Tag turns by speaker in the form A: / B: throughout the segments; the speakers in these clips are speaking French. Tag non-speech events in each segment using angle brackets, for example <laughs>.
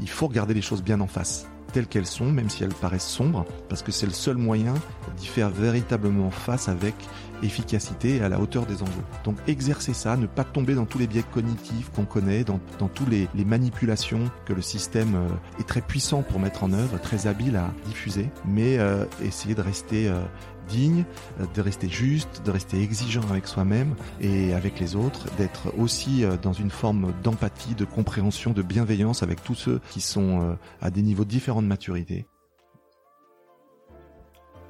A: Il faut regarder les choses bien en face, telles qu'elles sont, même si elles paraissent sombres, parce que c'est le seul moyen d'y faire véritablement face avec efficacité et à la hauteur des enjeux. Donc exercer ça, ne pas tomber dans tous les biais cognitifs qu'on connaît, dans, dans tous les, les, manipulations que le système euh, est très puissant pour mettre en œuvre, très habile à diffuser, mais euh, essayer de rester euh, digne, euh, de rester juste, de rester exigeant avec soi-même et avec les autres, d'être aussi euh, dans une forme d'empathie, de compréhension, de bienveillance avec tous ceux qui sont euh, à des niveaux différents de maturité.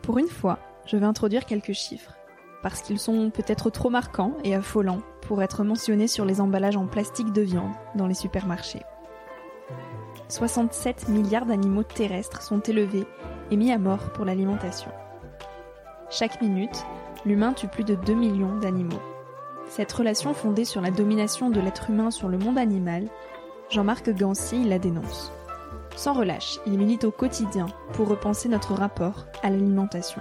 B: Pour une fois, je vais introduire quelques chiffres, parce qu'ils sont peut-être trop marquants et affolants pour être mentionnés sur les emballages en plastique de viande dans les supermarchés. 67 milliards d'animaux terrestres sont élevés et mis à mort pour l'alimentation. Chaque minute, l'humain tue plus de 2 millions d'animaux. Cette relation fondée sur la domination de l'être humain sur le monde animal, Jean-Marc Gancy la dénonce. Sans relâche, il milite au quotidien pour repenser notre rapport à l'alimentation.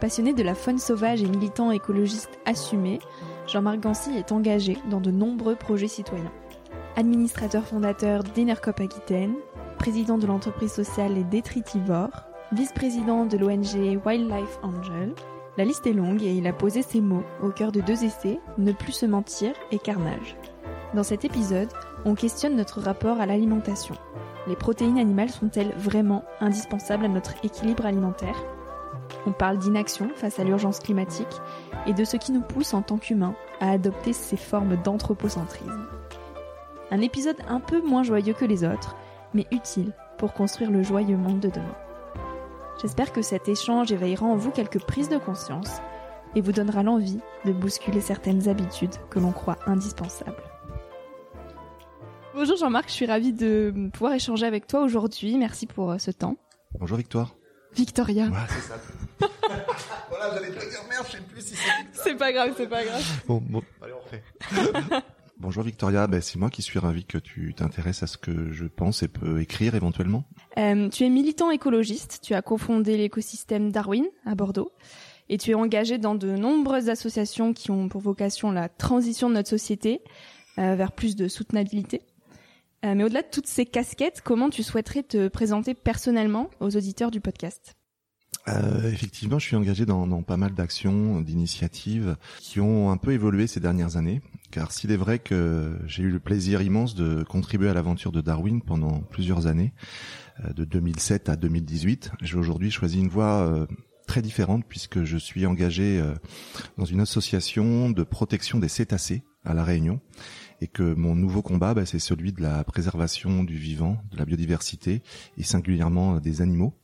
B: Passionné de la faune sauvage et militant écologiste assumé, Jean-Marc Gancy est engagé dans de nombreux projets citoyens. Administrateur fondateur d'Enercop Aquitaine, président de l'entreprise sociale Les Détritivores, vice-président de l'ONG Wildlife Angel. La liste est longue et il a posé ses mots au cœur de deux essais, Ne plus se mentir et Carnage. Dans cet épisode, on questionne notre rapport à l'alimentation. Les protéines animales sont-elles vraiment indispensables à notre équilibre alimentaire? On parle d'inaction face à l'urgence climatique et de ce qui nous pousse en tant qu'humains à adopter ces formes d'anthropocentrisme. Un épisode un peu moins joyeux que les autres, mais utile pour construire le joyeux monde de demain. J'espère que cet échange éveillera en vous quelques prises de conscience et vous donnera l'envie de bousculer certaines habitudes que l'on croit indispensables. Bonjour Jean-Marc, je suis ravie de pouvoir échanger avec toi aujourd'hui. Merci pour euh, ce temps.
A: Bonjour Victoire.
B: Victoria.
A: Ouais, c'est ça. <laughs> voilà, j'allais te dire merde, je sais plus si c'est
B: C'est pas grave, c'est pas grave.
A: Bon, bon, allez, on refait. <laughs> Bonjour Victoria, ben, c'est moi qui suis ravi que tu t'intéresses à ce que je pense et peux écrire éventuellement.
B: Euh, tu es militant écologiste, tu as cofondé l'écosystème Darwin à Bordeaux et tu es engagé dans de nombreuses associations qui ont pour vocation la transition de notre société euh, vers plus de soutenabilité. mais au-delà de toutes ces casquettes, comment tu souhaiterais te présenter personnellement aux auditeurs du podcast?
A: Euh, effectivement, je suis engagé dans, dans pas mal d'actions, d'initiatives qui ont un peu évolué ces dernières années. Car s'il est vrai que j'ai eu le plaisir immense de contribuer à l'aventure de Darwin pendant plusieurs années, euh, de 2007 à 2018, j'ai aujourd'hui choisi une voie euh, très différente puisque je suis engagé euh, dans une association de protection des cétacés à La Réunion et que mon nouveau combat, bah, c'est celui de la préservation du vivant, de la biodiversité et singulièrement des animaux.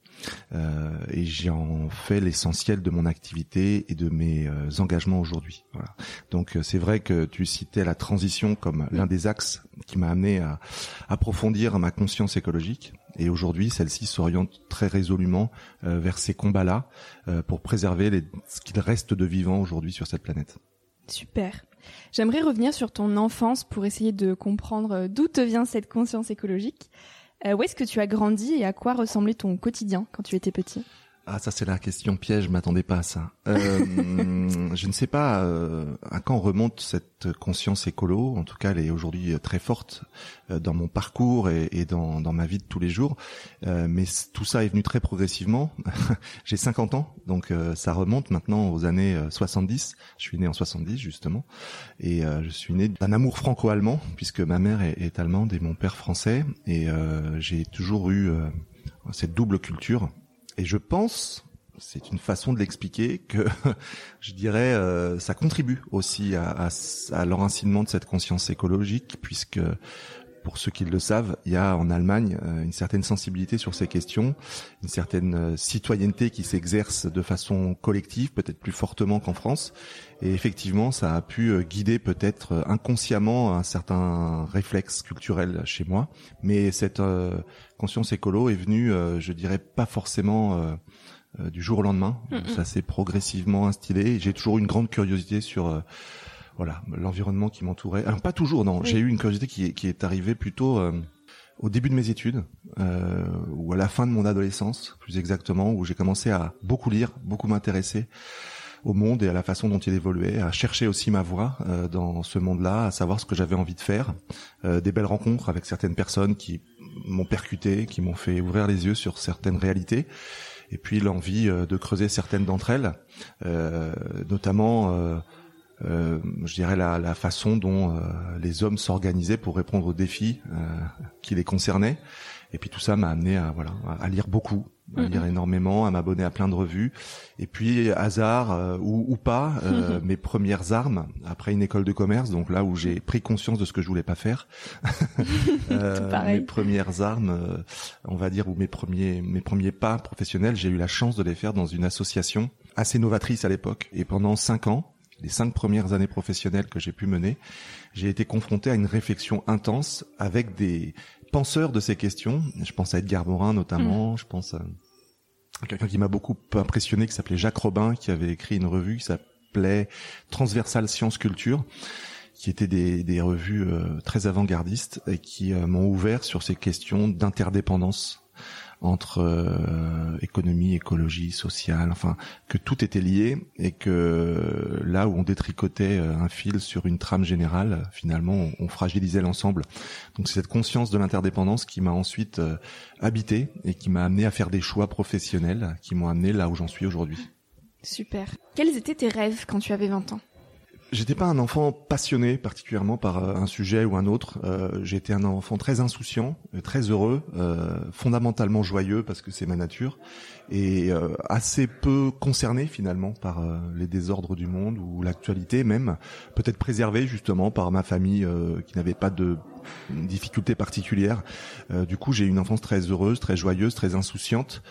A: Euh, et j'en fais l'essentiel de mon activité et de mes euh, engagements aujourd'hui. Voilà. Donc euh, c'est vrai que tu citais la transition comme l'un des axes qui m'a amené à approfondir ma conscience écologique. Et aujourd'hui, celle-ci s'oriente très résolument vers ces combats-là pour préserver ce qu'il reste de vivant aujourd'hui sur cette planète.
B: Super. J'aimerais revenir sur ton enfance pour essayer de comprendre d'où te vient cette conscience écologique. Euh, où est-ce que tu as grandi et à quoi ressemblait ton quotidien quand tu étais petit?
A: Ah, ça c'est la question piège, je m'attendais pas à ça. Euh, <laughs> je ne sais pas euh, à quand remonte cette conscience écolo. En tout cas, elle est aujourd'hui euh, très forte euh, dans mon parcours et, et dans, dans, ma vie de tous les jours. Euh, mais tout ça est venu très progressivement. <laughs> J'ai 50 ans, donc ça remonte maintenant aux années 70. Je suis né en 70 justement, et je suis né d'un amour franco-allemand puisque ma mère est, est, allemande et mon père français. Et j'ai toujours eu cette double culture et je pense, c'est une façon de l'expliquer, que <laughs> je dirais euh, ça contribue aussi à, à, à l'enracinement de cette conscience écologique, puisque pour ceux qui le savent, il y a en Allemagne euh, une certaine sensibilité sur ces questions, une certaine euh, citoyenneté qui s'exerce de façon collective, peut-être plus fortement qu'en France. Et effectivement, ça a pu euh, guider peut-être inconsciemment un certain réflexe culturel chez moi. Mais cette conscience écolo est venue, je dirais, pas forcément du jour au lendemain. Ça s'est progressivement instillé. J'ai toujours une grande curiosité sur voilà l'environnement qui m'entourait. Alors pas toujours, non. J'ai eu une curiosité qui, qui est arrivée plutôt euh, au début de mes études euh, ou à la fin de mon adolescence, plus exactement, où j'ai commencé à beaucoup lire, beaucoup m'intéresser au monde et à la façon dont il évoluait, à chercher aussi ma voie euh, dans ce monde-là, à savoir ce que j'avais envie de faire, euh, des belles rencontres avec certaines personnes qui m'ont percuté, qui m'ont fait ouvrir les yeux sur certaines réalités, et puis l'envie euh, de creuser certaines d'entre elles, euh, notamment euh, je dirais la, la façon dont euh, les hommes s'organisaient pour répondre aux défis euh, qui les concernaient. Et puis tout ça m'a amené à voilà à lire beaucoup, à lire mhm. énormément, à m'abonner à plein de revues. Et puis hasard ou, ou, pas, mes premières armes après une école de commerce, donc là où j'ai pris conscience de ce que je voulais pas faire. <laughs> <laughs> mes premières armes, on va dire, ou mes premiers mes premiers pas professionnels, j'ai eu la chance de les faire dans une association assez novatrice à l'époque. Et pendant cinq ans, les cinq premières années professionnelles que j'ai pu mener, j'ai été confronté à une réflexion intense avec des penseurs de ces questions. Je pense à Edgar Morin notamment, mm. je pense à quelqu'un qui m'a beaucoup impressionné qui s'appelait Jacques Robin, qui avait écrit une revue qui s'appelait Transversal Science Culture qui étaient des, des revues euh, très avant-gardistes et qui euh, m'ont ouvert sur ces questions d'interdépendance entre euh, économie, écologie, sociale, enfin que tout était lié et que là où on détricotait euh, un fil sur une trame générale, finalement on, fragilisait l'ensemble. Donc c'est cette conscience de l'interdépendance qui m'a ensuite euh, habité et qui m'a amené à faire des choix professionnels qui m'ont amené là où j'en suis aujourd'hui.
B: Super. Quels étaient tes rêves quand tu avais 20 ans?
A: J'étais pas un enfant passionné particulièrement par euh, un sujet ou un autre. Euh, J'étais un enfant très insouciant, euh, très heureux, euh, fondamentalement joyeux parce que c'est ma nature, et euh, assez peu concerné finalement par les désordres du monde ou l'actualité même, peut-être préservé justement par ma famille qui n'avait pas de difficultés particulières. du coup, j'ai eu une enfance très heureuse, très joyeuse, très insouciante,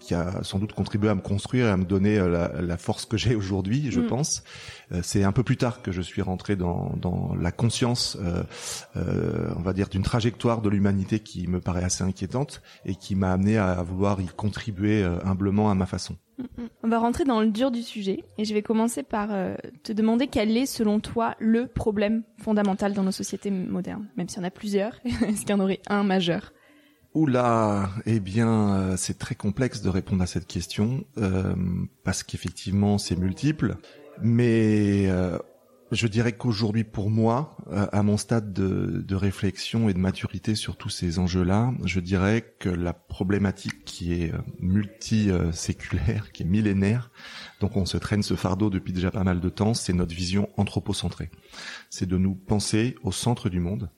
A: qui a sans doute contribué à me construire et à me donner la, la force que j'ai aujourd'hui, je mm. pense. c'est un peu plus tard que je suis rentré dans, dans la conscience, euh, euh, on va dire, d'une trajectoire de l'humanité qui me paraît assez inquiétante et qui m'a amené à, vouloir y contribuer euh, humblement à ma façon.
B: On va rentrer dans le dur du sujet et je vais commencer par te demander quel est selon toi le problème fondamental dans nos sociétés modernes, même s'il y en a plusieurs, <laughs> est-ce qu'il y en aurait un majeur?
A: Oula, eh bien, c'est très complexe de répondre à cette question euh, parce qu'effectivement, c'est multiple. Mais euh, je dirais qu'aujourd'hui, pour moi, à mon stade de, de, réflexion et de maturité sur tous ces enjeux-là, je dirais que la problématique qui est multi-séculaire, qui est millénaire, donc on se traîne ce fardeau depuis déjà pas mal de temps, c'est notre vision anthropocentrée. C'est de nous penser au centre du monde,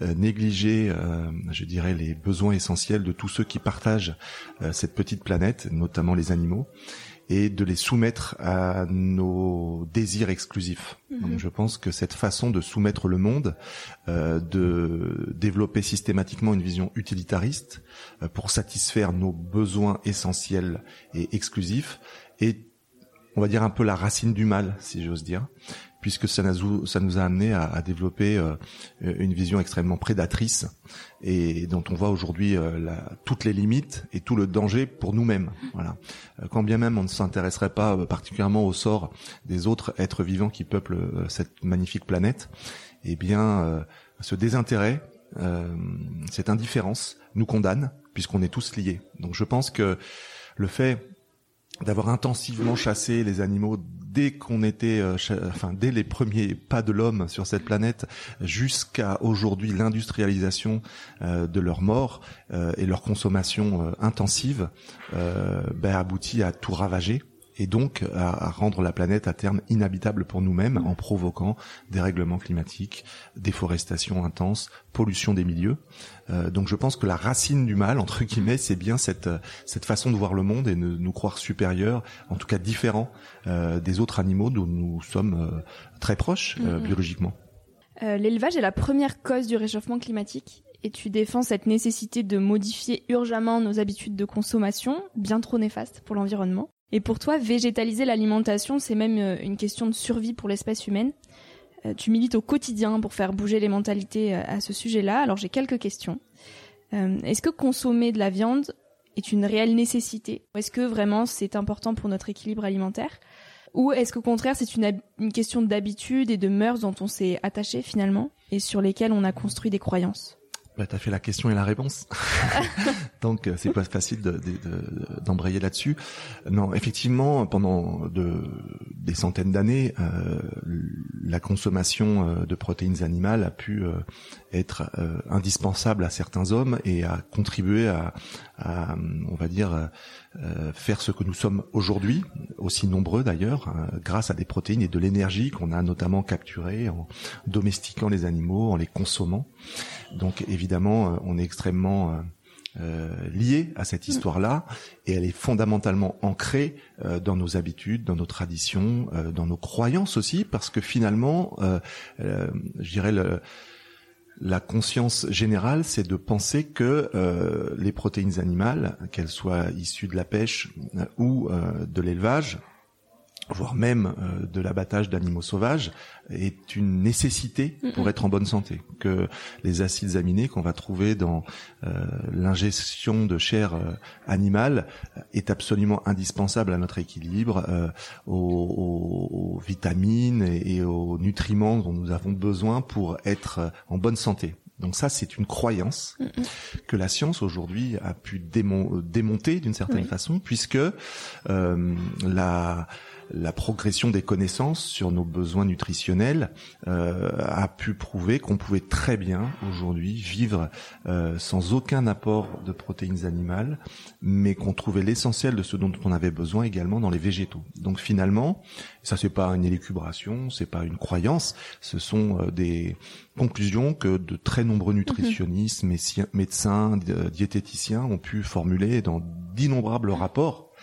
A: euh, négliger, euh, je dirais, les besoins essentiels de tous ceux qui partagent euh, cette petite planète, notamment les animaux, et de les soumettre à nos désirs exclusifs. Mhm. je pense que cette façon de soumettre le monde, euh, de développer systématiquement une vision utilitariste euh, pour satisfaire nos besoins essentiels et exclusifs, est, on va dire, un peu la racine du mal, si j'ose dire, puisque ça, nous a amené à, à développer euh, une vision extrêmement prédatrice et dont on voit aujourd'hui euh, toutes les limites et tout le danger pour nous-mêmes. Voilà. Euh, quand bien même on ne s'intéresserait pas particulièrement au sort des autres êtres vivants qui peuplent cette magnifique planète, eh bien, ce désintérêt, cette indifférence nous condamne puisqu'on est tous liés. Donc je pense que le fait d'avoir intensivement chassé les animaux dès qu'on était, euh, enfin dès les premiers pas de l'homme sur cette planète, jusqu'à aujourd'hui l'industrialisation euh, de leur mort euh, et leur consommation intensive, ben, aboutit à tout ravager et donc à, rendre la planète à terme inhabitable pour nous-mêmes en provoquant des règlements climatiques, déforestation intense, pollution des milieux. Euh, donc je pense que la racine du mal, entre guillemets, c'est bien cette, cette façon de voir le monde et de nous croire supérieurs, en tout cas différents euh, des autres animaux dont nous sommes euh, très proches mm-hmm. biologiquement.
B: L'élevage est la première cause du réchauffement climatique et tu défends cette nécessité de modifier urgemment nos habitudes de consommation, bien trop néfastes pour l'environnement. Et pour toi, végétaliser l'alimentation, c'est même euh, une question de survie pour l'espèce humaine. Euh, tu milites au quotidien pour faire bouger les mentalités euh, à ce sujet-là. Alors j'ai quelques questions. Est-ce que consommer de la viande est une réelle nécessité? Est-ce que vraiment c'est important pour notre équilibre alimentaire? Ou est-ce qu'au contraire c'est une, une question d'habitude et de mœurs dont on s'est attaché finalement et sur lesquelles on a construit des croyances?
A: Bah, tu as fait la question et la réponse. <laughs> Donc, euh, c'est pas facile d'embrayer de, là-dessus. Non, effectivement, pendant de, des centaines d'années, euh, la consommation euh, de protéines animales a pu être indispensable à certains hommes et a contribué à, à on va dire, faire ce que nous sommes aujourd'hui, aussi nombreux d'ailleurs, hein, grâce à des protéines et de l'énergie qu'on a notamment capturées en domestiquant les animaux, en les consommant. Donc évidemment, euh, on est extrêmement euh, euh, lié à cette histoire-là et elle est fondamentalement ancrée dans nos habitudes, dans nos traditions, dans nos croyances aussi, parce que finalement, je dirais la conscience générale, c'est de penser que les protéines animales, qu'elles soient issues de la pêche ou de l'élevage, voire même euh, de l'abattage d'animaux sauvages, est une nécessité pour être en bonne santé. Que les acides aminés qu'on va trouver dans euh, l'ingestion de chair euh, animale est absolument indispensable à notre équilibre, aux, vitamines et, aux nutriments dont nous avons besoin pour être en bonne santé. Donc ça, c'est une croyance que la science aujourd'hui a pu démonter d'une certaine façon, puisque la la progression des connaissances sur nos besoins nutritionnels euh, a pu prouver qu'on pouvait très bien aujourd'hui vivre euh, sans aucun apport de protéines animales, mais qu'on trouvait l'essentiel de ce dont on avait besoin également dans les végétaux. Donc finalement, ça c'est pas une élucubration, c'est pas une croyance, ce sont euh, des conclusions que de très nombreux nutritionnistes, médecins, diététiciens ont pu formuler dans d'innombrables rapports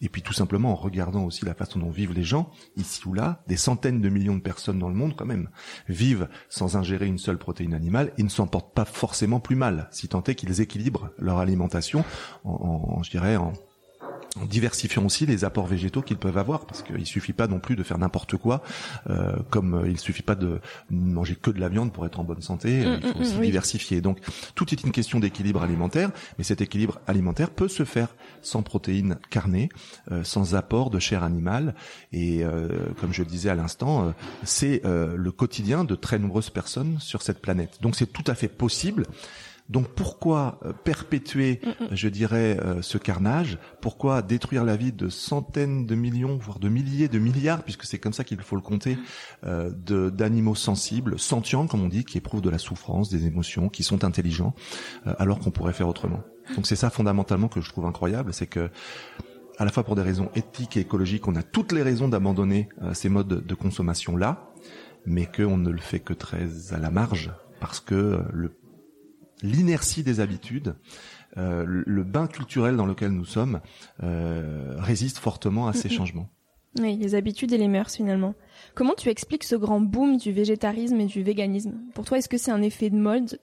A: et puis tout simplement en regardant aussi la façon dont vivent les gens, ici ou là, des centaines de millions de personnes dans le monde quand même, vivent sans ingérer une seule protéine animale et ne s'en portent pas forcément plus mal, si tant est qu'ils équilibrent leur alimentation en je dirais, en, en diversifiant aussi les apports végétaux qu'ils peuvent avoir, parce qu'il suffit pas non plus de faire n'importe quoi, euh, comme euh, il suffit pas de manger que de la viande pour être en bonne santé, euh, mm, il faut mm, aussi mm, diversifier. Donc tout est une question d'équilibre alimentaire, mais cet équilibre alimentaire peut se faire sans protéines carnées, sans apport de chair animale, et comme je le disais à l'instant, c'est le quotidien de très nombreuses personnes sur cette planète. Donc c'est tout à fait possible Donc pourquoi euh, perpétuer,
B: Mm, mm.
A: je dirais, euh, ce carnage? Pourquoi détruire la vie de centaines de millions, voire de milliers, de milliards, puisque c'est comme ça qu'il faut le compter, euh, de- d'animaux sensibles, sentients, comme on dit, qui éprouvent de la souffrance, des émotions, qui sont intelligents, alors qu'on pourrait faire autrement? Donc c'est ça fondamentalement que je trouve incroyable, c'est que à la fois pour des raisons éthiques et écologiques, on a toutes les raisons d'abandonner euh, ces modes de consommation là, mais qu'on ne le fait que très à la marge parce que euh, le l'inertie des habitudes, euh, le- bain culturel dans lequel nous sommes euh, résiste fortement à ces changements.
B: Oui, les habitudes et les mœurs finalement. Comment tu expliques ce grand boom du végétarisme et du véganisme? Pour toi, est-ce que c'est un effet de mode?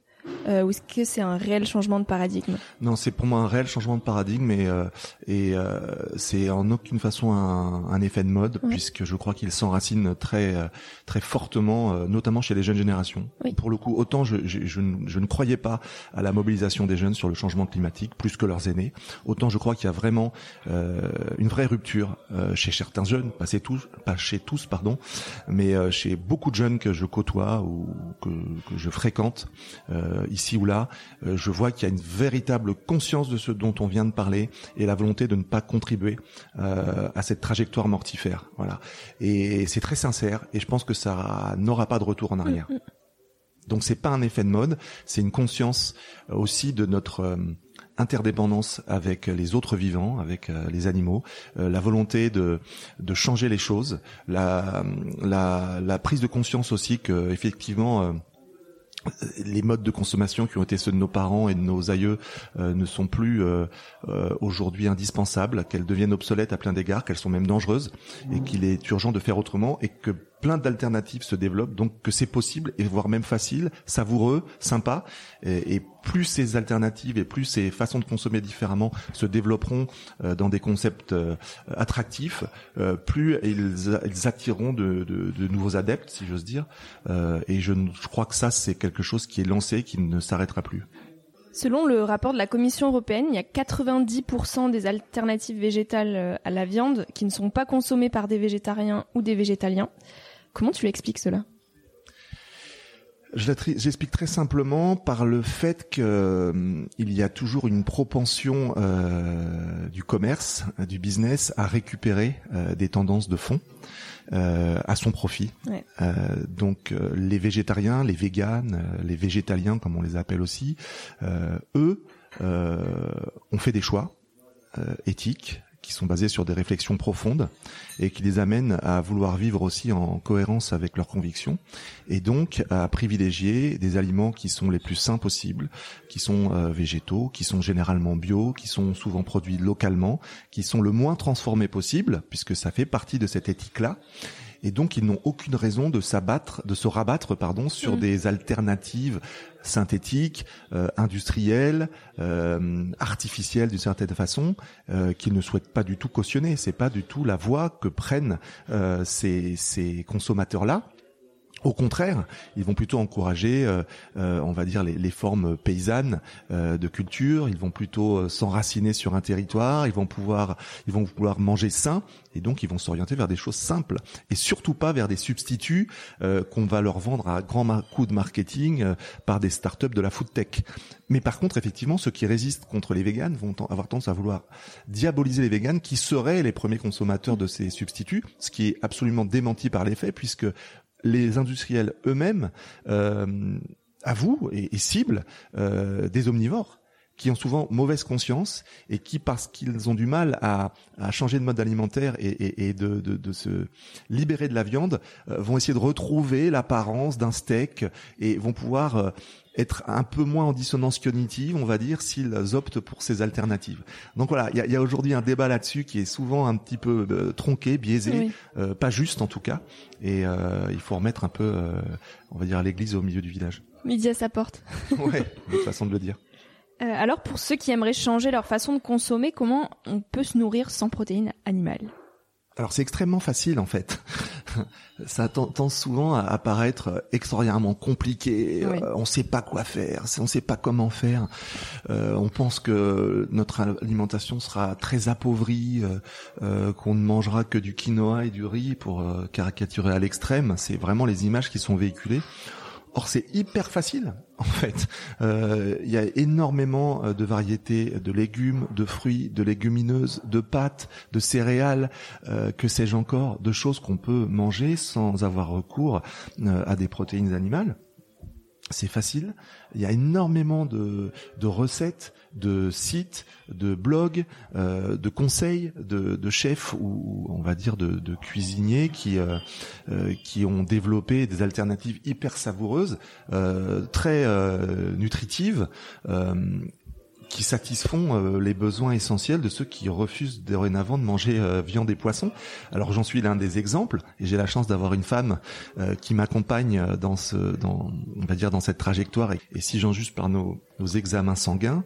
B: Euh, ou est-ce que c'est un réel changement de paradigme
A: Non, c'est pour moi un réel changement de paradigme et, euh, et euh, c'est en aucune façon un, un effet de mode
B: Ouais.
A: puisque je crois qu'il s'enracine très euh, très fortement, euh, notamment chez les jeunes générations.
B: Oui.
A: Pour le coup, autant je, je, je ne- je ne croyais pas à la mobilisation des jeunes sur le changement climatique plus que leurs aînés, autant je crois qu'il y a vraiment euh, une vraie rupture euh, chez certains jeunes, pas chez tous, pas chez tous pardon, mais euh, chez beaucoup de jeunes que je côtoie ou que, que je fréquente euh, ici ou là, euh, je vois qu'il y a une véritable conscience de ce dont on vient de parler et la volonté de ne pas contribuer euh, à cette trajectoire mortifère. Voilà. Et c'est très sincère et je pense que ça n'aura pas de retour en arrière. Donc c'est pas un effet de mode, c'est une conscience euh, aussi de notre interdépendance avec les autres vivants, avec les animaux, euh, la volonté de de changer les choses, la la, la prise de conscience aussi que effectivement euh, les modes de consommation qui ont été ceux de nos parents et de nos aïeux euh, ne sont plus euh, euh, aujourd'hui indispensables, qu'elles deviennent obsolètes à plein d'égards, qu'elles sont même dangereuses et qu'il est urgent de faire autrement et que plein d'alternatives se développent, donc que c'est possible et voire même facile, savoureux, sympa. Et, plus ces alternatives et plus ces façons de consommer différemment se développeront euh, dans des concepts euh, attractifs, euh, plus ils, attireront de, nouveaux adeptes, si j'ose dire. Et je, crois que ça, c'est quelque chose qui est lancé, qui ne s'arrêtera plus.
B: Selon le rapport de la Commission européenne, il y a 90% des alternatives végétales à la viande qui ne sont pas consommées par des végétariens ou des végétaliens. Comment tu l'expliques cela?
A: J'explique très simplement par le fait que euh, il y a toujours une propension euh, du commerce, euh, du business à récupérer euh, des tendances de fond à son profit.
B: Ouais.
A: Donc les végétariens, les véganes, les végétaliens comme on les appelle aussi, eux ont fait des choix éthiques qui sont basés sur des réflexions profondes et qui les amènent à vouloir vivre aussi en cohérence avec leurs convictions et donc à privilégier des aliments qui sont les plus sains possibles, qui sont euh, végétaux, qui sont généralement bio, qui sont souvent produits localement, qui sont le moins transformés possible puisque ça fait partie de cette éthique-là. Et donc ils n'ont aucune raison de s'abattre, de se rabattre, pardon, sur
B: Mm.
A: des alternatives synthétiques, euh, industrielles, euh, artificielles d'une certaine façon, euh, qu'ils ne souhaitent pas du tout cautionner. C'est pas du tout la voie que prennent euh, ces, ces consommateurs-là. Au contraire, ils vont plutôt encourager, euh, euh, on va dire, les, formes paysannes euh, de culture. Ils vont plutôt s'enraciner sur un territoire. Ils vont pouvoir, ils vont vouloir manger sain, et donc ils vont s'orienter vers des choses simples et surtout pas vers des substituts qu'on va leur vendre à grands coups de marketing par des startups de la food tech. Mais par contre, effectivement, ceux qui résistent contre les véganes vont avoir tendance à vouloir diaboliser les véganes, qui seraient les premiers consommateurs de ces substituts, ce qui est absolument démenti par les faits, puisque les industriels eux-mêmes euh, avouent et, ciblent euh, des omnivores qui ont souvent mauvaise conscience et qui, parce qu'ils ont du mal à, changer de mode alimentaire et, de, se libérer de la viande, euh, vont essayer de retrouver l'apparence d'un steak et vont pouvoir être un peu moins en dissonance cognitive, on va dire, s'ils optent pour ces alternatives. Donc voilà, il y a, a aujourd'hui un débat là-dessus qui est souvent un petit peu euh, tronqué, biaisé,
B: Oui.
A: euh, pas juste en tout cas, et euh, il faut remettre un peu, euh, on va dire, l'église au milieu du village.
B: Midi à sa porte. <laughs>
A: Ouais, une façon de le dire.
B: Euh, alors pour ceux qui aimeraient changer leur façon de consommer, comment on peut se nourrir sans protéines animales?
A: Alors c'est extrêmement facile en fait. <laughs> Ça tend, souvent à apparaître extraordinairement compliqué.
B: Oui.
A: Euh, on ne sait pas quoi faire, on ne sait pas comment faire. Euh, on pense que notre alimentation sera très appauvrie, euh, euh, qu'on ne mangera que du quinoa et du riz pour euh, caricaturer à l'extrême. C'est vraiment les images qui sont véhiculées. Or, c'est hyper facile, <laughs> en fait. Euh, il y a énormément euh, de variétés de légumes, de fruits, de légumineuses, de pâtes, de céréales, euh, que sais-je encore, de choses qu'on peut manger sans avoir recours à des protéines animales. C'est facile. Il y a énormément de, de recettes de sites, de blogs, euh, de conseils de, de, chefs ou on va dire de, de cuisiniers qui euh, euh, qui ont développé des alternatives hyper savoureuses, très nutritives qui satisfont euh, les besoins essentiels de ceux qui refusent dorénavant de manger euh, viande et poisson. Alors j'en suis l'un des exemples et j'ai la chance d'avoir une femme euh, qui m'accompagne dans ce, dans, on va dire dans cette trajectoire. Et, si j'en juge par nos examens sanguins,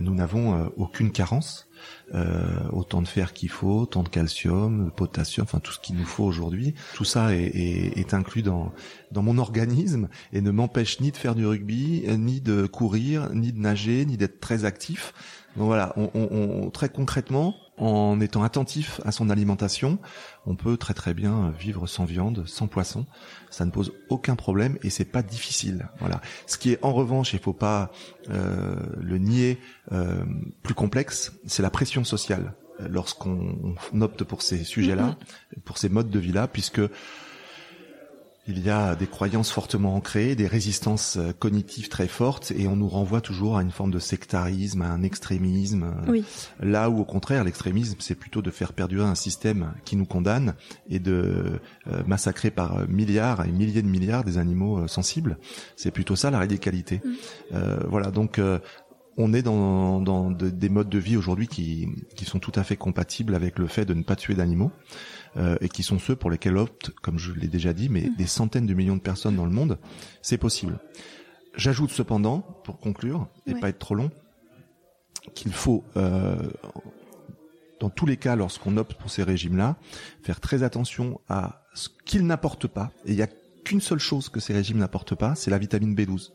A: nous n'avons aucune carence euh, autant de fer qu'il faut, autant de calcium, de potassium, enfin tout ce qu'il nous faut aujourd'hui. Tout ça est, est, est, inclus dans dans mon organisme et ne m'empêche ni de faire du rugby, ni de courir, ni de nager, ni d'être très actif. Donc voilà, on, on, très concrètement, en étant attentif à son alimentation, on peut très très bien vivre sans viande, sans poisson. Ça ne pose aucun problème et c'est pas difficile. Voilà. Ce qui est en revanche, il faut pas euh, le nier, euh, plus complexe, c'est la pression sociale lorsqu'on opte pour ces sujets-là, mm-hmm. pour ces modes de vie-là, puisque il y a des croyances fortement ancrées, des résistances euh, cognitives très fortes, et on nous renvoie toujours à une forme de sectarisme, à un extrémisme. Euh,
B: oui.
A: Là où, au contraire, l'extrémisme, c'est plutôt de faire perdurer un système qui nous condamne et de euh, massacrer par milliards et milliers de milliards des animaux sensibles. C'est plutôt ça la radicalité. Mm. voilà, donc on est dans, dans des modes de vie aujourd'hui qui, qui sont tout à fait compatibles avec le fait de ne pas tuer d'animaux. Euh, et qui sont ceux pour lesquels optent, comme je l'ai déjà dit, mais mm. des centaines de millions de personnes dans le monde, c'est possible. J'ajoute cependant, pour conclure et pas être trop long, qu'il faut, euh, dans tous les cas, lorsqu'on opte pour ces régimes-là, faire très attention à ce qu'ils n'apportent pas. Et il n'y a qu'une seule chose que ces régimes n'apportent pas, c'est la vitamine B12.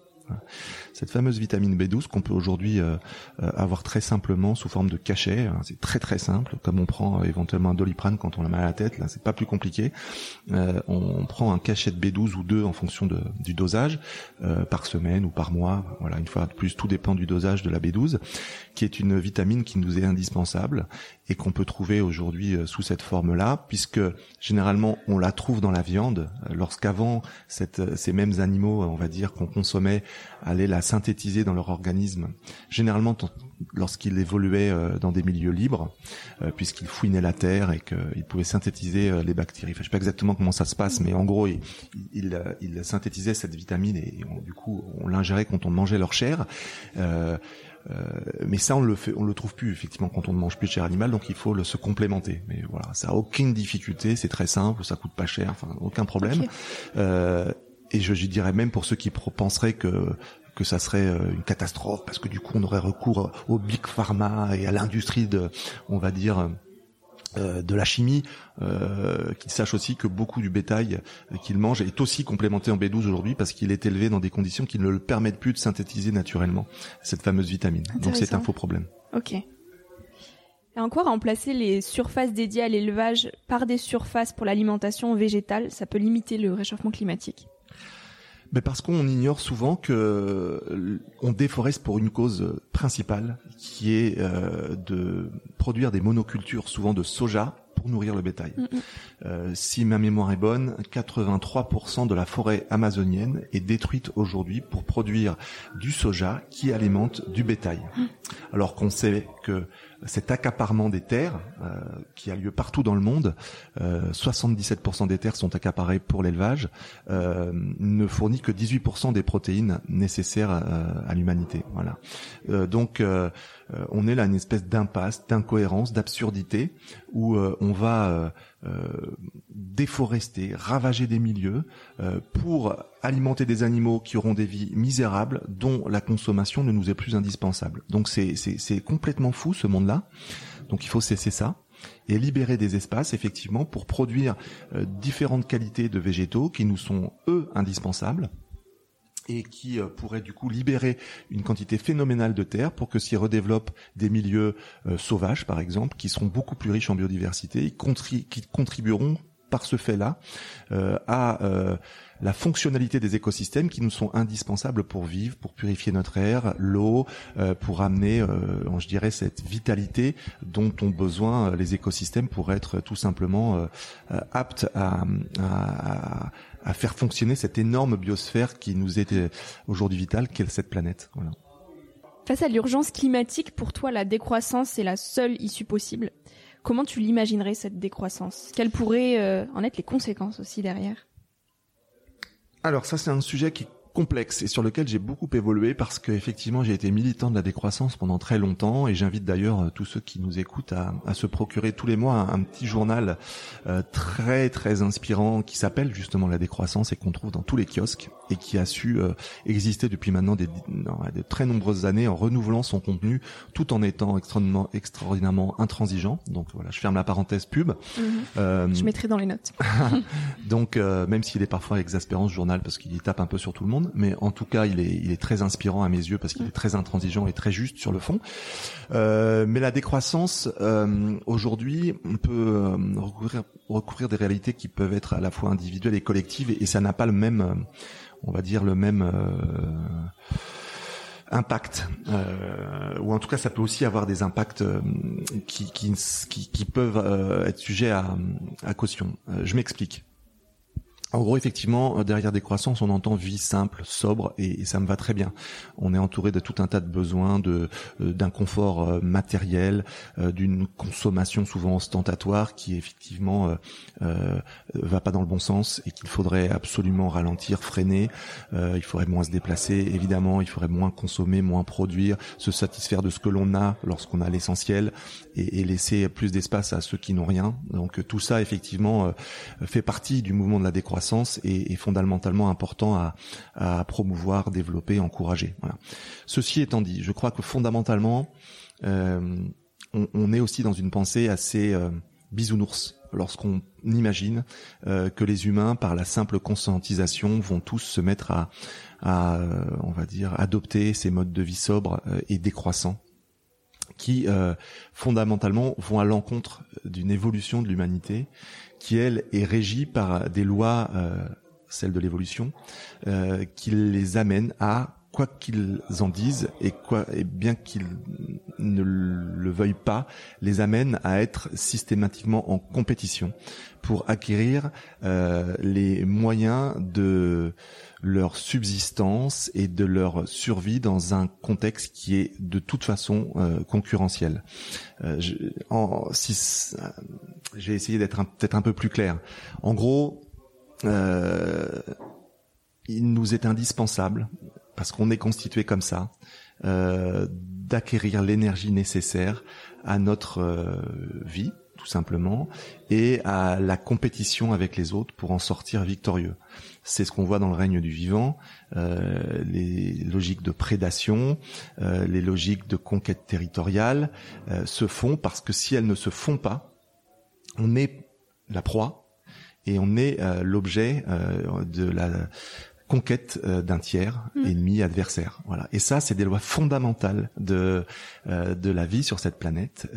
A: Cette fameuse vitamine B12 qu'on peut aujourd'hui euh, euh, avoir très simplement sous forme de cachet, hein, c'est très très simple, comme on prend euh, éventuellement un doliprane quand on a mal à la tête, là c'est pas plus compliqué. on prend un cachet de B12 ou deux en fonction de, du dosage par semaine ou par mois, voilà une fois de plus, tout dépend du dosage de la B12, qui est une vitamine qui nous est indispensable et qu'on peut trouver aujourd'hui sous cette forme-là, puisque généralement on la trouve dans la viande, lorsqu'avant ces mêmes animaux, on va dire qu'on consommait allaient la synthétiser dans leur organisme, généralement lorsqu'ils évoluaient euh, dans des milieux libres, euh, puisqu'ils fouinaient la terre et qu'ils pouvaient synthétiser euh, les bactéries. Enfin, je sais pas exactement comment ça se passe, mais en gros, ils, ils, synthétisaient cette vitamine et du coup, on l'ingérait quand on mangeait leur chair. mais ça, on le fait, on le trouve plus effectivement quand on ne mange plus de chair animale, donc il faut le se complémenter. Mais voilà, ça a aucune difficulté, c'est très simple, ça coûte pas cher, enfin aucun problème. Euh, et je, dirais même pour ceux qui penseraient que que ça serait euh, une catastrophe parce que du coup on aurait recours au big pharma et à l'industrie de, on va dire, euh, de la chimie, euh, qu'ils sachent aussi que beaucoup du bétail qu'ils mangent est aussi complémenté en B12 aujourd'hui parce qu'il est élevé dans des conditions qui ne le permettent plus de synthétiser naturellement cette fameuse vitamine. Donc c'est un faux problème.
B: Ok. Et en quoi remplacer les surfaces dédiées à l'élevage par des surfaces pour l'alimentation végétale, ça peut limiter le réchauffement climatique?
A: Mais parce qu'on ignore souvent que euh, on déforeste pour une cause principale, qui est euh, de produire des monocultures, souvent de soja, pour nourrir le bétail. Mm, mm. Euh, si ma mémoire est bonne, 83% de la forêt amazonienne est détruite aujourd'hui pour produire du soja qui alimente du bétail. Mm. Alors qu'on sait que cet accaparement des terres, euh, qui a lieu partout dans le monde, 77% euh, des terres sont accaparées pour l'élevage, euh, ne fournit que 18% des protéines nécessaires à l'humanité. Voilà. donc on est là une espèce d'impasse, d'incohérence, d'absurdité, où on va déforester, ravager des milieux pour alimenter des animaux qui auront des vies misérables dont la consommation ne nous est plus indispensable. Donc c'est complètement fou ce monde-là. Donc il faut cesser ça et libérer des espaces effectivement pour produire euh, différentes qualités de végétaux qui nous sont eux indispensables et qui euh, pourraient du coup libérer une quantité phénoménale de terre pour que s'y redéveloppent des milieux euh, sauvages par exemple qui seront beaucoup plus riches en biodiversité qui contribueront par ce fait-là, à la fonctionnalité des écosystèmes qui nous sont indispensables pour vivre, pour purifier notre air, l'eau, pour amener, je dirais, cette vitalité dont ont besoin les écosystèmes pour être tout simplement aptes à, à, à, faire fonctionner cette énorme biosphère qui nous est aujourd'hui vitale, qu'est cette planète. Voilà.
B: Face à l'urgence climatique, pour toi, la décroissance est la seule issue possible. Comment tu l'imaginerais, cette décroissance? Quelles pourraient euh, en être les conséquences aussi derrière?
A: Alors ça, c'est un sujet qui complexe et sur lequel j'ai beaucoup évolué parce que effectivement j'ai été militant de la décroissance pendant très longtemps et j'invite d'ailleurs euh, tous ceux qui nous écoutent à, se procurer tous les mois un, petit journal euh, très très inspirant qui s'appelle justement la décroissance et qu'on trouve dans tous les kiosques et qui a su euh, exister depuis maintenant des, des, très nombreuses années en renouvelant son contenu tout en étant extrêmement extraordinairement intransigeant. Donc voilà, je ferme la parenthèse pub.
B: Mhm. je mettrai dans les notes. <laughs> <laughs>
A: donc même s'il est parfois exaspérant ce journal parce qu'il tape un peu sur tout le monde mais en tout cas, il est, il est très inspirant à mes yeux parce qu'il est très intransigeant et très juste sur le fond. Euh, mais la décroissance, euh, aujourd'hui, on peut euh, recourir, recourir des réalités qui peuvent être à la fois individuelles et collectives, et, ça n'a pas le même, euh, on va dire, le même impact, euh, ou en tout cas ça peut aussi avoir des impacts qui, qui, peuvent être sujets à caution. je m'explique. En gros, effectivement, euh, derrière des croissances, on entend vie simple, sobre, et, ça me va très bien. On est entouré de tout un tas de besoins, de euh, d'un confort euh, matériel, d'une consommation souvent ostentatoire qui effectivement euh, va pas dans le bon sens et qu'il faudrait absolument ralentir, freiner. il faudrait moins se déplacer, évidemment, il faudrait moins consommer, moins produire, se satisfaire de ce que l'on a lorsqu'on a l'essentiel, et, laisser plus d'espace à ceux qui n'ont rien. Donc tout ça, effectivement, fait partie du mouvement de la décroissance est, fondamentalement important à, promouvoir, développer, encourager. Ceci étant dit, je crois que fondamentalement, euh, on, est aussi dans une pensée assez euh, bisounours lorsqu'on imagine euh, que les humains, par la simple conscientisation, vont tous se mettre à, on va dire, adopter ces modes de vie sobres et décroissants qui fondamentalement vont à l'encontre d'une évolution de l'humanité qui elle est régie par des lois, euh, celles de l'évolution, euh, qui les amènent à quoi qu'ils en disent et quoi et bien qu'ils ne le veuillent pas, les amènent à être systématiquement en compétition pour acquérir euh, les moyens de leur subsistance et de leur survie dans un contexte qui est de toute façon euh, concurrentiel. Euh, je, en, si, j'ai essayé d'être peut-être un peu plus clair. En gros, euh, il nous est indispensable, parce qu'on est constitué comme ça, euh, d'acquérir l'énergie nécessaire à notre euh, vie, tout simplement, et à la compétition avec les autres pour en sortir victorieux. C'est ce qu'on voit dans le règne du vivant, euh, les logiques de prédation, euh, les logiques de conquête territoriale euh, se font parce que si elles ne se font pas, on est la proie et on est euh, l'objet euh, de la conquête euh, d'un tiers mm. ennemi adversaire. Voilà. Et ça, c'est des lois fondamentales de de la vie sur cette planète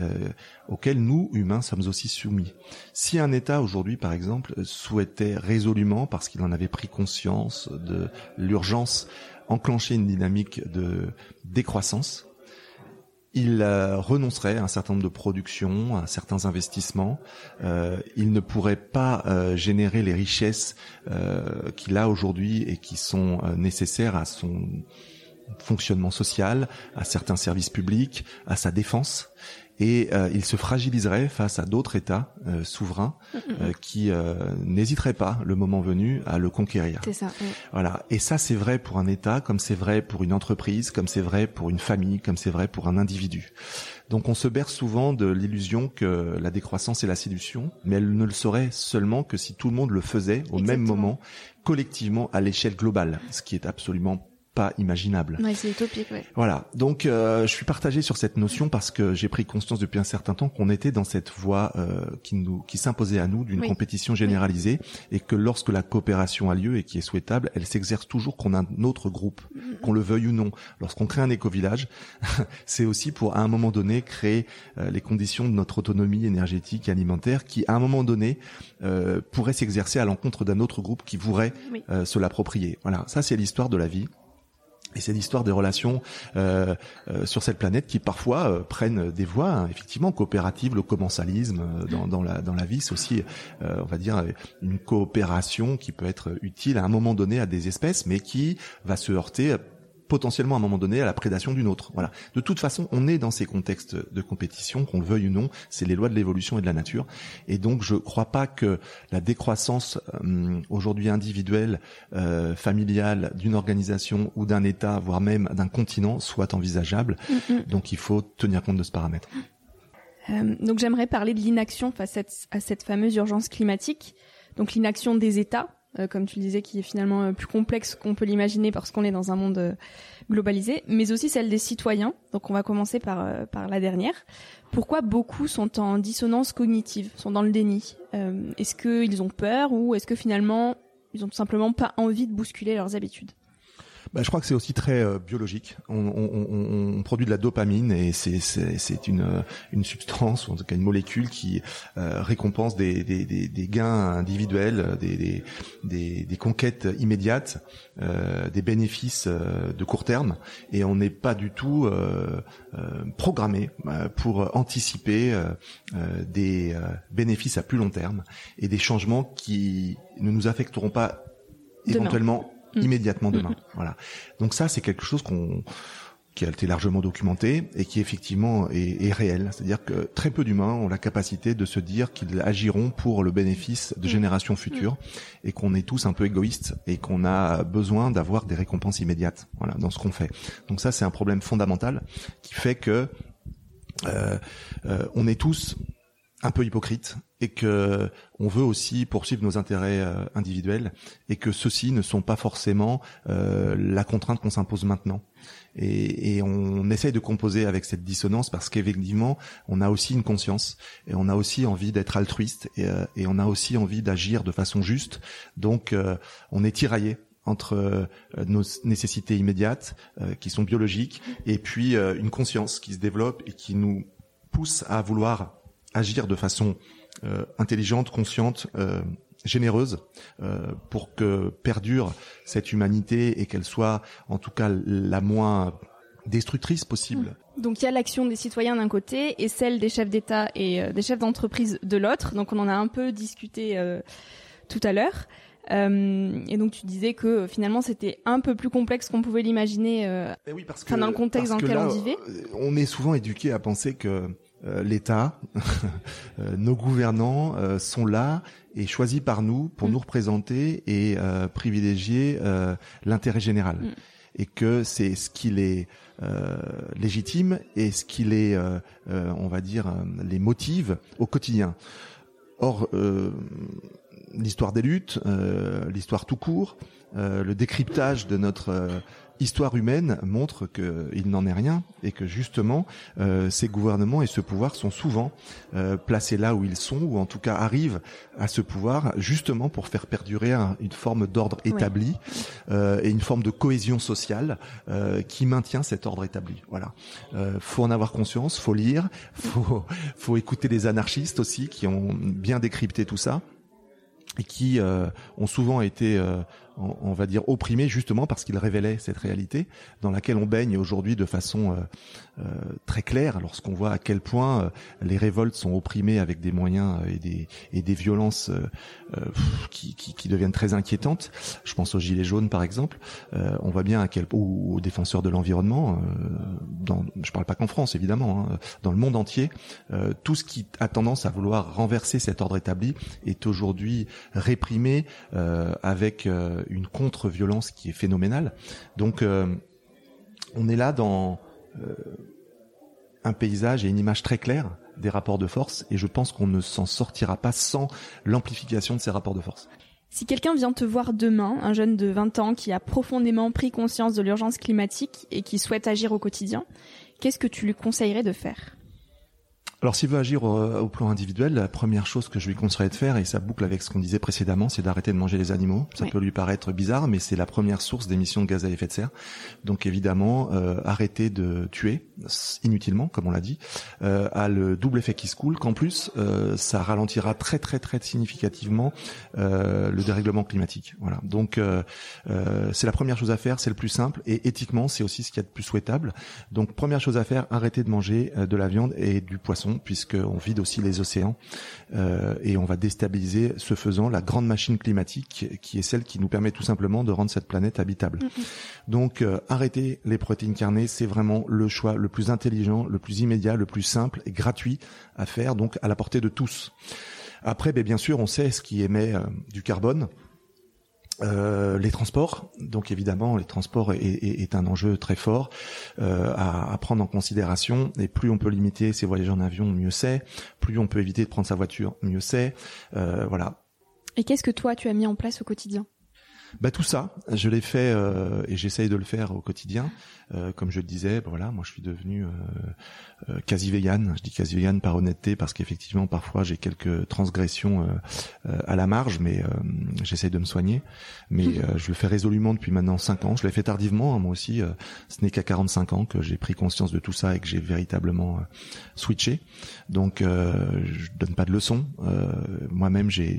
A: auxquelles nous humains sommes aussi soumis. Si un État aujourd'hui, par exemple, souhaitait résolument, parce qu'il en avait pris conscience de l'urgence, enclencher une dynamique de décroissance, il euh, renoncerait à un certain nombre de productions, à certains investissements. Euh, il ne pourrait pas euh, générer les richesses qu'il a aujourd'hui et qui sont nécessaires à son fonctionnement social, à certains services publics, à sa défense et euh, il se fragiliserait face à d'autres États euh, souverains euh, qui n'hésiteraient pas, le moment venu, à le conquérir.
B: C'est ça.
A: Voilà. Et ça, c'est vrai pour un État, comme c'est vrai pour une entreprise, comme c'est vrai pour une famille, comme c'est vrai pour un individu. Donc, on se berce souvent de l'illusion que la décroissance est la séduction, mais elle ne le serait seulement que si tout le monde le faisait au même moment, collectivement, à l'échelle globale, ce qui est absolument pas imaginable.
B: Ouais, c'est utopique, ouais.
A: Voilà. Donc, euh, je suis partagé sur cette notion parce que j'ai pris conscience depuis un certain temps qu'on était dans cette voie euh, qui nous, qui s'imposait à nous d'une compétition généralisée et que lorsque la coopération a lieu et qui est souhaitable, elle s'exerce toujours qu'on a un autre groupe, mm-hmm. qu'on le veuille ou non. Lorsqu'on crée un éco-village, <laughs> c'est aussi pour à un moment donné créer euh, les conditions de notre autonomie énergétique et alimentaire qui, à un moment donné, euh, pourrait s'exercer à l'encontre d'un autre groupe qui voudrait se l'approprier. Voilà. Ça, c'est l'histoire de la vie. Et c'est l'histoire des relations euh, euh, sur cette planète qui parfois euh, prennent des voies hein, effectivement coopératives, le commensalisme dans, la dans la vie, c'est aussi on va dire une coopération qui peut être utile à un moment donné à des espèces, mais qui va se heurter potentiellement à un moment donné à la prédation d'une autre. Voilà. De toute façon, on est dans ces contextes de compétition, qu'on le veuille ou non, c'est les lois de l'évolution et de la nature. Et donc, je ne crois pas que la décroissance euh, aujourd'hui individuelle, euh, familiale d'une organisation ou d'un État, voire même d'un continent, soit envisageable. Mm. Donc, il faut tenir compte de ce paramètre.
B: Euh, donc, j'aimerais parler de l'inaction face à cette fameuse urgence climatique. Donc, l'inaction des États euh, comme tu le disais, qui est finalement euh, plus complexe qu'on peut l'imaginer parce qu'on est dans un monde euh, globalisé, mais aussi celle des citoyens. Donc on va commencer par, par la dernière. Pourquoi beaucoup sont en dissonance cognitive, sont dans le déni Est-ce qu'ils ont peur ou est-ce que finalement ils ont tout simplement pas envie de bousculer leurs habitudes?
A: Bah, je crois que c'est aussi très euh, biologique. On, on, on, produit de la dopamine et c'est une, une substance, ou en tout cas une molécule qui euh, récompense des, des, des, des, gains individuels, des, des, des conquêtes immédiates, euh, des bénéfices euh, de court terme. Et on n'est pas du tout euh, programmé pour anticiper des bénéfices à plus long terme et des changements qui ne nous affecteront pas éventuellement Mm. immédiatement demain. Mm. Voilà. Donc ça, c'est quelque chose qu'on qui a été largement documenté et qui effectivement est, est réel. C'est-à-dire que très peu d'humains ont la capacité de se dire qu'ils agiront pour le bénéfice de mm. générations futures et qu'on est tous un peu égoïstes et qu'on a besoin d'avoir des récompenses immédiates. Voilà, dans ce qu'on fait. Donc ça, c'est un problème fondamental qui fait que euh, euh, on est tous un peu hypocrite et que on veut aussi poursuivre nos intérêts euh, individuels et que ceux-ci ne sont pas forcément euh, la contrainte qu'on s'impose maintenant. Et, et, on essaye de composer avec cette dissonance parce qu'effectivement, on a aussi une conscience et on a aussi envie d'être altruiste et, euh, et, on a aussi envie d'agir de façon juste. Donc, on est tiraillé entre nos nécessités immédiates qui sont biologiques et puis une conscience qui se développe et qui nous pousse à vouloir agir de façon euh, intelligente, consciente, euh, généreuse, euh, pour que perdure cette humanité et qu'elle soit en tout cas la moins destructrice possible.
B: Mmh. Donc il y a l'action des citoyens d'un côté et celle des chefs d'État et des chefs d'entreprise de l'autre. Donc on en a un peu discuté tout à l'heure. Euh, et donc tu disais que finalement c'était un peu plus complexe qu'on pouvait l'imaginer euh, eh oui, dans le contexte dans lequel on vivait.
A: On est souvent éduqué à penser que euh, l'État, <laughs> euh, nos gouvernants euh, sont là et choisis par nous pour mm. nous représenter et privilégier l'intérêt général. Mm. Et que c'est ce qui les légitime et ce qui les, on va dire, les motive au quotidien. Or, l'histoire des luttes, l'histoire tout court, le décryptage de notre histoire humaine montre qu'il n'en est rien et que justement euh, ces gouvernements et ce pouvoir sont souvent euh, placés là où ils sont ou en tout cas arrivent à ce pouvoir justement pour faire perdurer une forme d'ordre établi euh, et une forme de cohésion sociale euh, qui maintient cet ordre établi. Voilà. Euh, faut en avoir conscience, faut lire, faut faut écouter les anarchistes aussi qui ont bien décrypté tout ça et qui euh, ont souvent été on, va dire, opprimé justement parce qu'il révélait cette réalité dans laquelle on baigne aujourd'hui de façon euh, euh, très claire lorsqu'on voit à quel point euh, les révoltes sont opprimées avec des moyens et des, et des violences qui, qui, deviennent très inquiétantes. Je pense aux gilets jaunes par exemple. on voit bien à quel ou aux défenseurs de l'environnement. dans, je parle pas qu'en France évidemment, hein, dans le monde entier, tout ce qui a tendance à vouloir renverser cet ordre établi est aujourd'hui réprimé avec une contre-violence qui est phénoménale. Donc, euh, on est là dans euh, un paysage et une image très claire des rapports de force, et je pense qu'on ne s'en sortira pas sans l'amplification de ces rapports de force.
B: Si quelqu'un vient te voir demain, un jeune de 20 ans qui a profondément pris conscience de l'urgence climatique et qui souhaite agir au quotidien, qu'est-ce que tu lui conseillerais de faire?
A: Alors s'il veut agir au, plan individuel, la première chose que je lui conseillerais de faire, et ça boucle avec ce qu'on disait précédemment, c'est d'arrêter de manger les animaux. Ça peut lui paraître bizarre, mais c'est la première source d'émissions de gaz à effet de serre. Donc évidemment, euh, arrêter de tuer inutilement, comme on l'a dit, euh, a le double effet qui se coule, qu'en plus, euh, ça ralentira très très très significativement euh, le dérèglement climatique. Voilà. Donc c'est la première chose à faire, c'est le plus simple, et éthiquement, c'est aussi ce qu'il y a de plus souhaitable. Donc première chose à faire, arrêter de manger de la viande et du poisson puisqu'on vide aussi les océans euh, et on va déstabiliser, ce faisant, la grande machine climatique qui est celle qui nous permet tout simplement de rendre cette planète habitable. Donc euh, arrêter les protéines carnées, c'est vraiment le choix le plus intelligent, le plus immédiat, le plus simple et gratuit à faire, donc à la portée de tous. Après, ben, bien sûr, on sait ce qui émet euh, du carbone. Euh, les transports, donc évidemment, les transports est, un enjeu très fort euh, à, à, prendre en considération. Et plus on peut limiter ses voyages en avion, mieux c'est. Plus on peut éviter de prendre sa voiture, mieux c'est. Euh, voilà.
B: Et qu'est-ce que toi tu as mis en place au quotidien?
A: Bah tout ça, je l'ai fait euh, et j'essaye de le faire au quotidien. Euh, comme je le disais, bah, voilà, moi je suis devenu euh, quasi vegan. Je dis quasi vegan par honnêteté parce qu'effectivement parfois j'ai quelques transgressions à la marge, mais j'essaye de me soigner. Mais <laughs> je le fais résolument depuis maintenant 5 ans. Je l'ai fait tardivement, hein, moi aussi. ce n'est qu'à 45 ans que j'ai pris conscience de tout ça et que j'ai véritablement switché. Donc je donne pas de leçons. Moi-même j'ai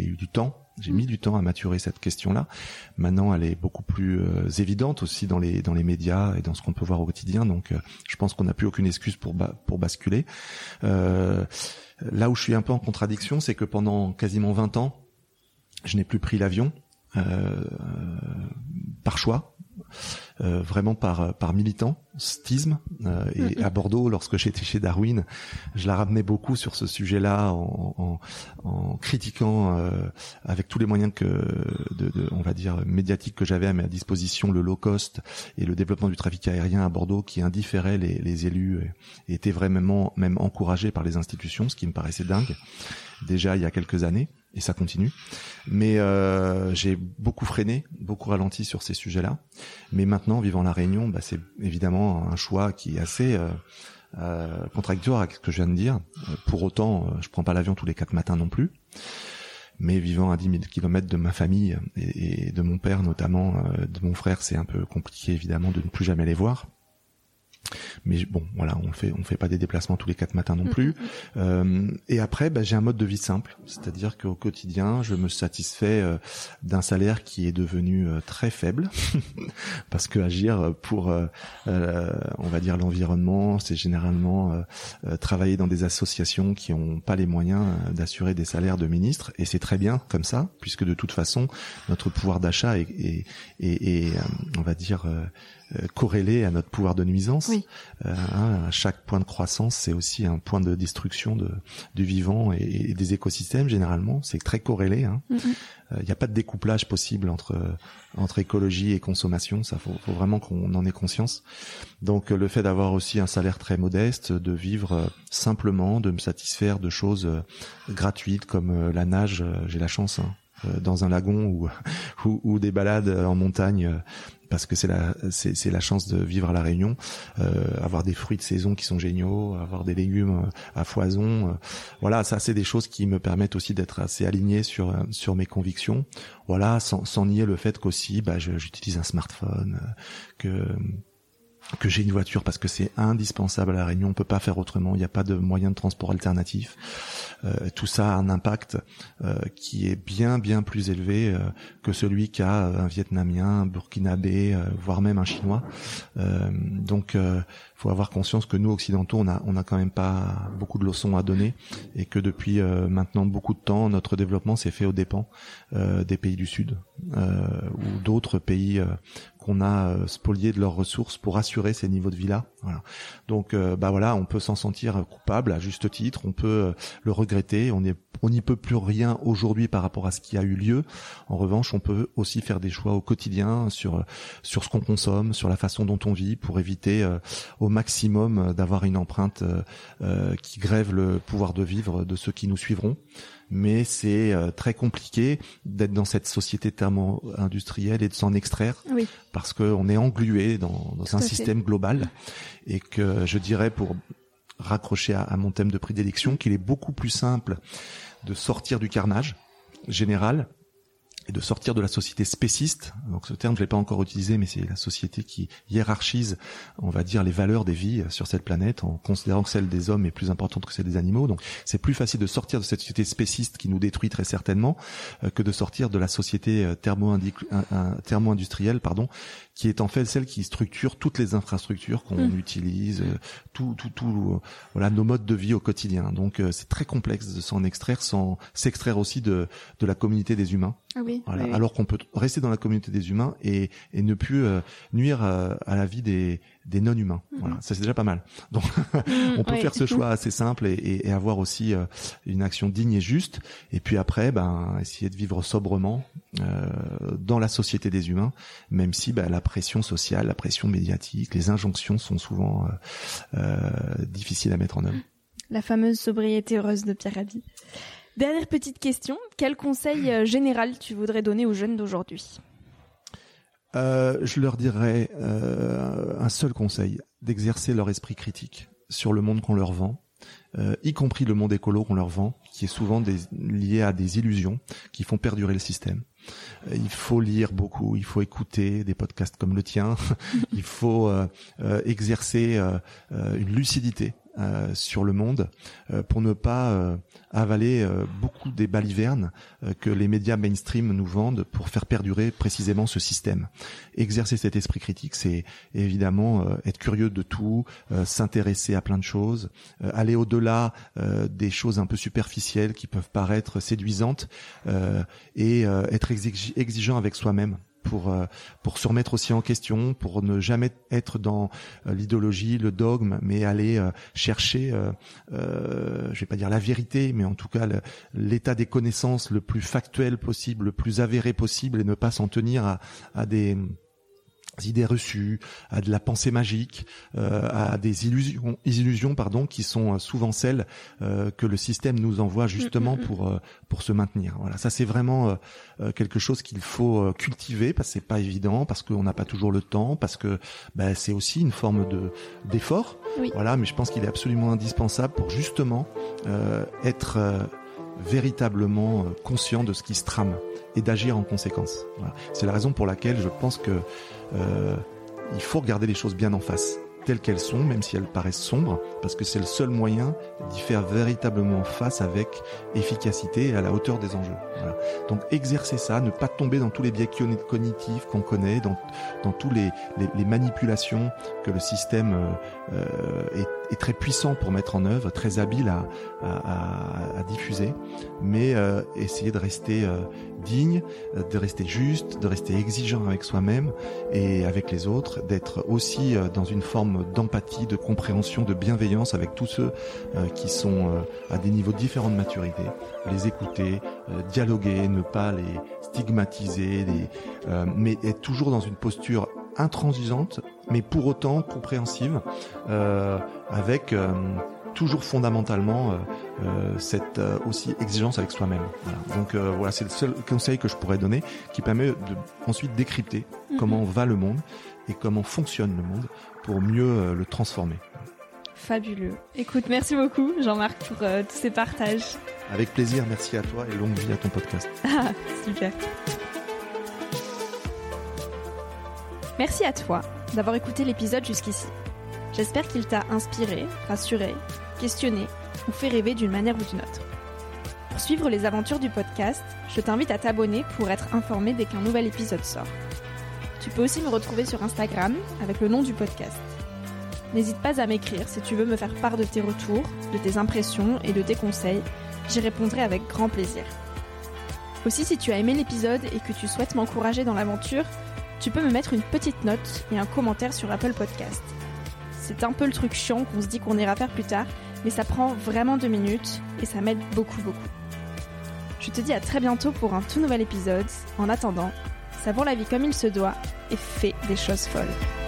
A: eu du temps j'ai mis du temps à maturer cette question-là. Maintenant, elle est beaucoup plus euh, évidente aussi dans les dans les médias et dans ce qu'on peut voir au quotidien. Donc, euh, je pense qu'on n'a plus aucune excuse pour pour basculer. Euh, là où je suis un peu en contradiction, c'est que pendant quasiment 20 ans, je n'ai plus pris l'avion par choix. Euh, vraiment par par militantisme. Euh, et à Bordeaux, lorsque j'étais chez Darwin, je la ramenais beaucoup sur ce sujet-là en, en, en critiquant euh, avec tous les moyens que, de, de, on va dire, médiatiques que j'avais à ma disposition, le low cost et le développement du trafic aérien à Bordeaux qui indifférait les, les élus et, et était vraiment même encouragé par les institutions, ce qui me paraissait dingue déjà il y a quelques années et ça continue. Mais euh, j'ai beaucoup freiné, beaucoup ralenti sur ces sujets-là. Mais maintenant, vivant la Réunion, bah, c'est évidemment un choix qui est assez euh, euh, contradictoire avec ce que je viens de dire. Pour autant, je prends pas l'avion tous les quatre matins non plus. Mais vivant à 10 000 kilomètres de ma famille et, de mon père notamment, de mon frère, c'est un peu compliqué évidemment de ne plus jamais les voir mais bon voilà on fait on fait pas des déplacements tous les quatre matins non plus. <laughs> Euh, et après bah, j'ai un mode de vie simple. C'est-à-dire qu'au quotidien je me satisfais euh, d'un salaire qui est devenu euh, très faible. <laughs> Parce que agir pour on va dire l'environnement c'est généralement travailler dans des associations qui ont pas les moyens d'assurer des salaires de ministres. Et c'est très bien comme ça puisque de toute façon notre pouvoir d'achat est, est, est, est on va dire euh, corrélé à notre pouvoir de nuisance. Euh, hein, chaque point de croissance, c'est aussi un point de destruction de, du vivant et, des écosystèmes généralement. C'est très corrélé. Il hein. n'y a pas de découplage possible entre entre écologie et consommation. Ça faut, faut vraiment qu'on en ait conscience. Donc le fait d'avoir aussi un salaire très modeste, de vivre simplement, de me satisfaire de choses gratuites comme la nage. J'ai la chance. Hein, dans un lagon ou, <laughs> ou, ou, des balades en montagne parce que c'est la c'est la chance de vivre à la Réunion, euh, avoir des fruits de saison qui sont géniaux, avoir des légumes euh, à foison. Euh, voilà, ça c'est des choses qui me permettent aussi d'être assez aligné sur sur mes convictions. Voilà, sans, sans nier le fait qu'aussi bah, j'utilise un smartphone, que que j'ai une voiture parce que c'est indispensable à la Réunion, on peut pas faire autrement, il n'y a pas de moyen de transport alternatif. Euh, tout ça a un impact euh, qui est bien bien plus élevé euh, que celui qu'a un Vietnamien, un Burkinabé, voire même un Chinois. donc faut avoir conscience que nous occidentaux, on a on a quand même pas beaucoup de leçons à donner et que depuis maintenant beaucoup de temps, notre développement s'est fait aux dépens des pays du Sud ou d'autres pays qu'on a spoliés de leurs ressources pour assurer ces niveaux de vie là. Voilà. Donc bah voilà, on peut s'en sentir coupable à juste titre, on peut le regretter, on est on n'y peut plus rien aujourd'hui par rapport à ce qui a eu lieu. En revanche, on peut aussi faire des choix au quotidien sur sur ce qu'on consomme, sur la façon dont on vit, pour éviter euh, au maximum d'avoir une empreinte qui grève le pouvoir de vivre de ceux qui nous suivront mais c'est très compliqué d'être dans cette société thermo-industrielle et de s'en extraire
B: oui.
A: parce qu'on est englué dans, dans un système global et que je dirais pour raccrocher à, à mon thème de prédilection qu'il est beaucoup plus simple de sortir du carnage général et de sortir de la société spéciste. Donc ce terme je l'ai pas encore utilisé, mais c'est la société qui hiérarchise, on va dire, les valeurs des vies sur cette planète en considérant que celle des hommes est plus importante que celle des animaux. Donc c'est plus facile de sortir de cette société spéciste qui nous détruit très certainement euh, que de sortir de la société euh, thermo-industrielle, pardon, qui est en fait celle qui structure toutes les infrastructures qu'on mmh. utilise, euh, tout, tout, tout, voilà, nos modes de vie au quotidien. Donc c'est très complexe de s'en extraire, sans s'extraire aussi de, de la communauté des humains.
B: Ah oui,
A: voilà.
B: oui.
A: Alors qu'on peut rester dans la communauté des humains et, et ne plus euh, nuire à, à, la vie des, des non-humains. Mmh. Voilà, ça c'est déjà pas mal. Donc mmh, <laughs> on peut faire ce choix <laughs> assez simple et, et, et avoir aussi euh, une action digne et juste. Et puis après, ben essayer de vivre sobrement euh, dans la société des humains, même si ben, la pression sociale, la pression médiatique, les injonctions sont souvent euh, euh, difficiles à mettre en œuvre. <laughs>
B: La fameuse sobriété heureuse de Pierre Rabhi. Dernière petite question, quel conseil euh, général tu voudrais donner aux jeunes d'aujourd'hui?
A: Euh, Je leur dirais euh, un seul conseil, d'exercer leur esprit critique sur le monde qu'on leur vend, euh, y compris le monde écolo qu'on leur vend, qui est souvent des, lié à des illusions qui font perdurer le système. Il faut lire beaucoup, il faut écouter des podcasts comme le tien, <laughs> il faut exercer une lucidité euh, sur le monde euh, pour ne pas euh, avaler beaucoup des balivernes que les médias mainstream nous vendent pour faire perdurer précisément ce système. Exercer cet esprit critique, c'est évidemment être curieux de tout, s'intéresser à plein de choses, aller au-delà des choses un peu superficielles qui peuvent paraître séduisantes et être exigeant avec soi-même pour euh, pour se remettre aussi en question, pour ne jamais être dans euh, l'idéologie, le dogme, mais aller euh, chercher, je vais pas dire la vérité, mais en tout cas l'état des connaissances le plus factuel possible, le plus avéré possible, et ne pas s'en tenir à, à des idées reçues, à de la pensée magique, euh, à des illusions, illusions pardon, qui sont souvent celles euh, que le système nous envoie justement mm -hmm. pour euh, pour se maintenir. Voilà, ça c'est vraiment euh, quelque chose qu'il faut euh, cultiver parce que c'est pas évident, parce qu'on n'a pas toujours le temps, parce que ben, c'est aussi une forme de d'effort.
B: Oui.
A: Voilà, mais je pense qu'il est absolument indispensable pour justement euh, être véritablement conscient de ce qui se trame et d'agir en conséquence. Voilà. C'est la raison pour laquelle je pense que euh, il faut regarder les choses bien en face telles qu'elles sont, même si elles paraissent sombres, parce que c'est le seul moyen d'y faire véritablement face avec efficacité et à la hauteur des enjeux. Voilà. Donc exercer ça, ne pas tomber dans tous les biais cognitifs qu'on connaît, dans, dans tous les, les, les, manipulations que le système euh, est, est, très puissant pour mettre en œuvre, très habile à, à, à, à diffuser, mais euh, essayer de rester euh, digne, de rester juste, de rester exigeant avec soi-même et avec les autres, d'être aussi euh, dans une forme d'empathie, de compréhension, de bienveillance avec tous ceux euh, qui sont euh, à des niveaux différents de maturité, les écouter, euh, dialoguer, ne pas les stigmatiser, les, mais être toujours dans une posture intransigeante, mais pour autant compréhensive, avec toujours fondamentalement euh, cette euh, aussi exigence avec soi-même. Voilà. Donc euh, voilà, c'est le seul conseil que je pourrais donner qui permet de ensuite décrypter -hmm. comment va le monde et comment fonctionne le monde pour mieux le transformer.
B: Fabuleux. Écoute, merci beaucoup Jean-Marc pour tous ces partages.
A: Avec plaisir, merci à toi et longue vie à ton podcast.
B: Ah, <laughs> super. Merci à toi d'avoir écouté l'épisode jusqu'ici. J'espère qu'il t'a inspiré, rassuré, questionné ou fait rêver d'une manière ou d'une autre. Pour suivre les aventures du podcast, je t'invite à t'abonner pour être informé dès qu'un nouvel épisode sort. Tu peux aussi me retrouver sur Instagram avec le nom du podcast. N'hésite pas à m'écrire si tu veux me faire part de tes retours, de tes impressions et de tes conseils. J'y répondrai avec grand plaisir. Aussi, si tu as aimé l'épisode et que tu souhaites m'encourager dans l'aventure, tu peux me mettre une petite note et un commentaire sur Apple Podcast. C'est un peu le truc chiant qu'on se dit qu'on ira faire plus tard, mais ça prend vraiment deux minutes et ça m'aide beaucoup beaucoup. Je te dis à très bientôt pour un tout nouvel épisode. En attendant, savons la vie comme il se doit et fais des choses folles.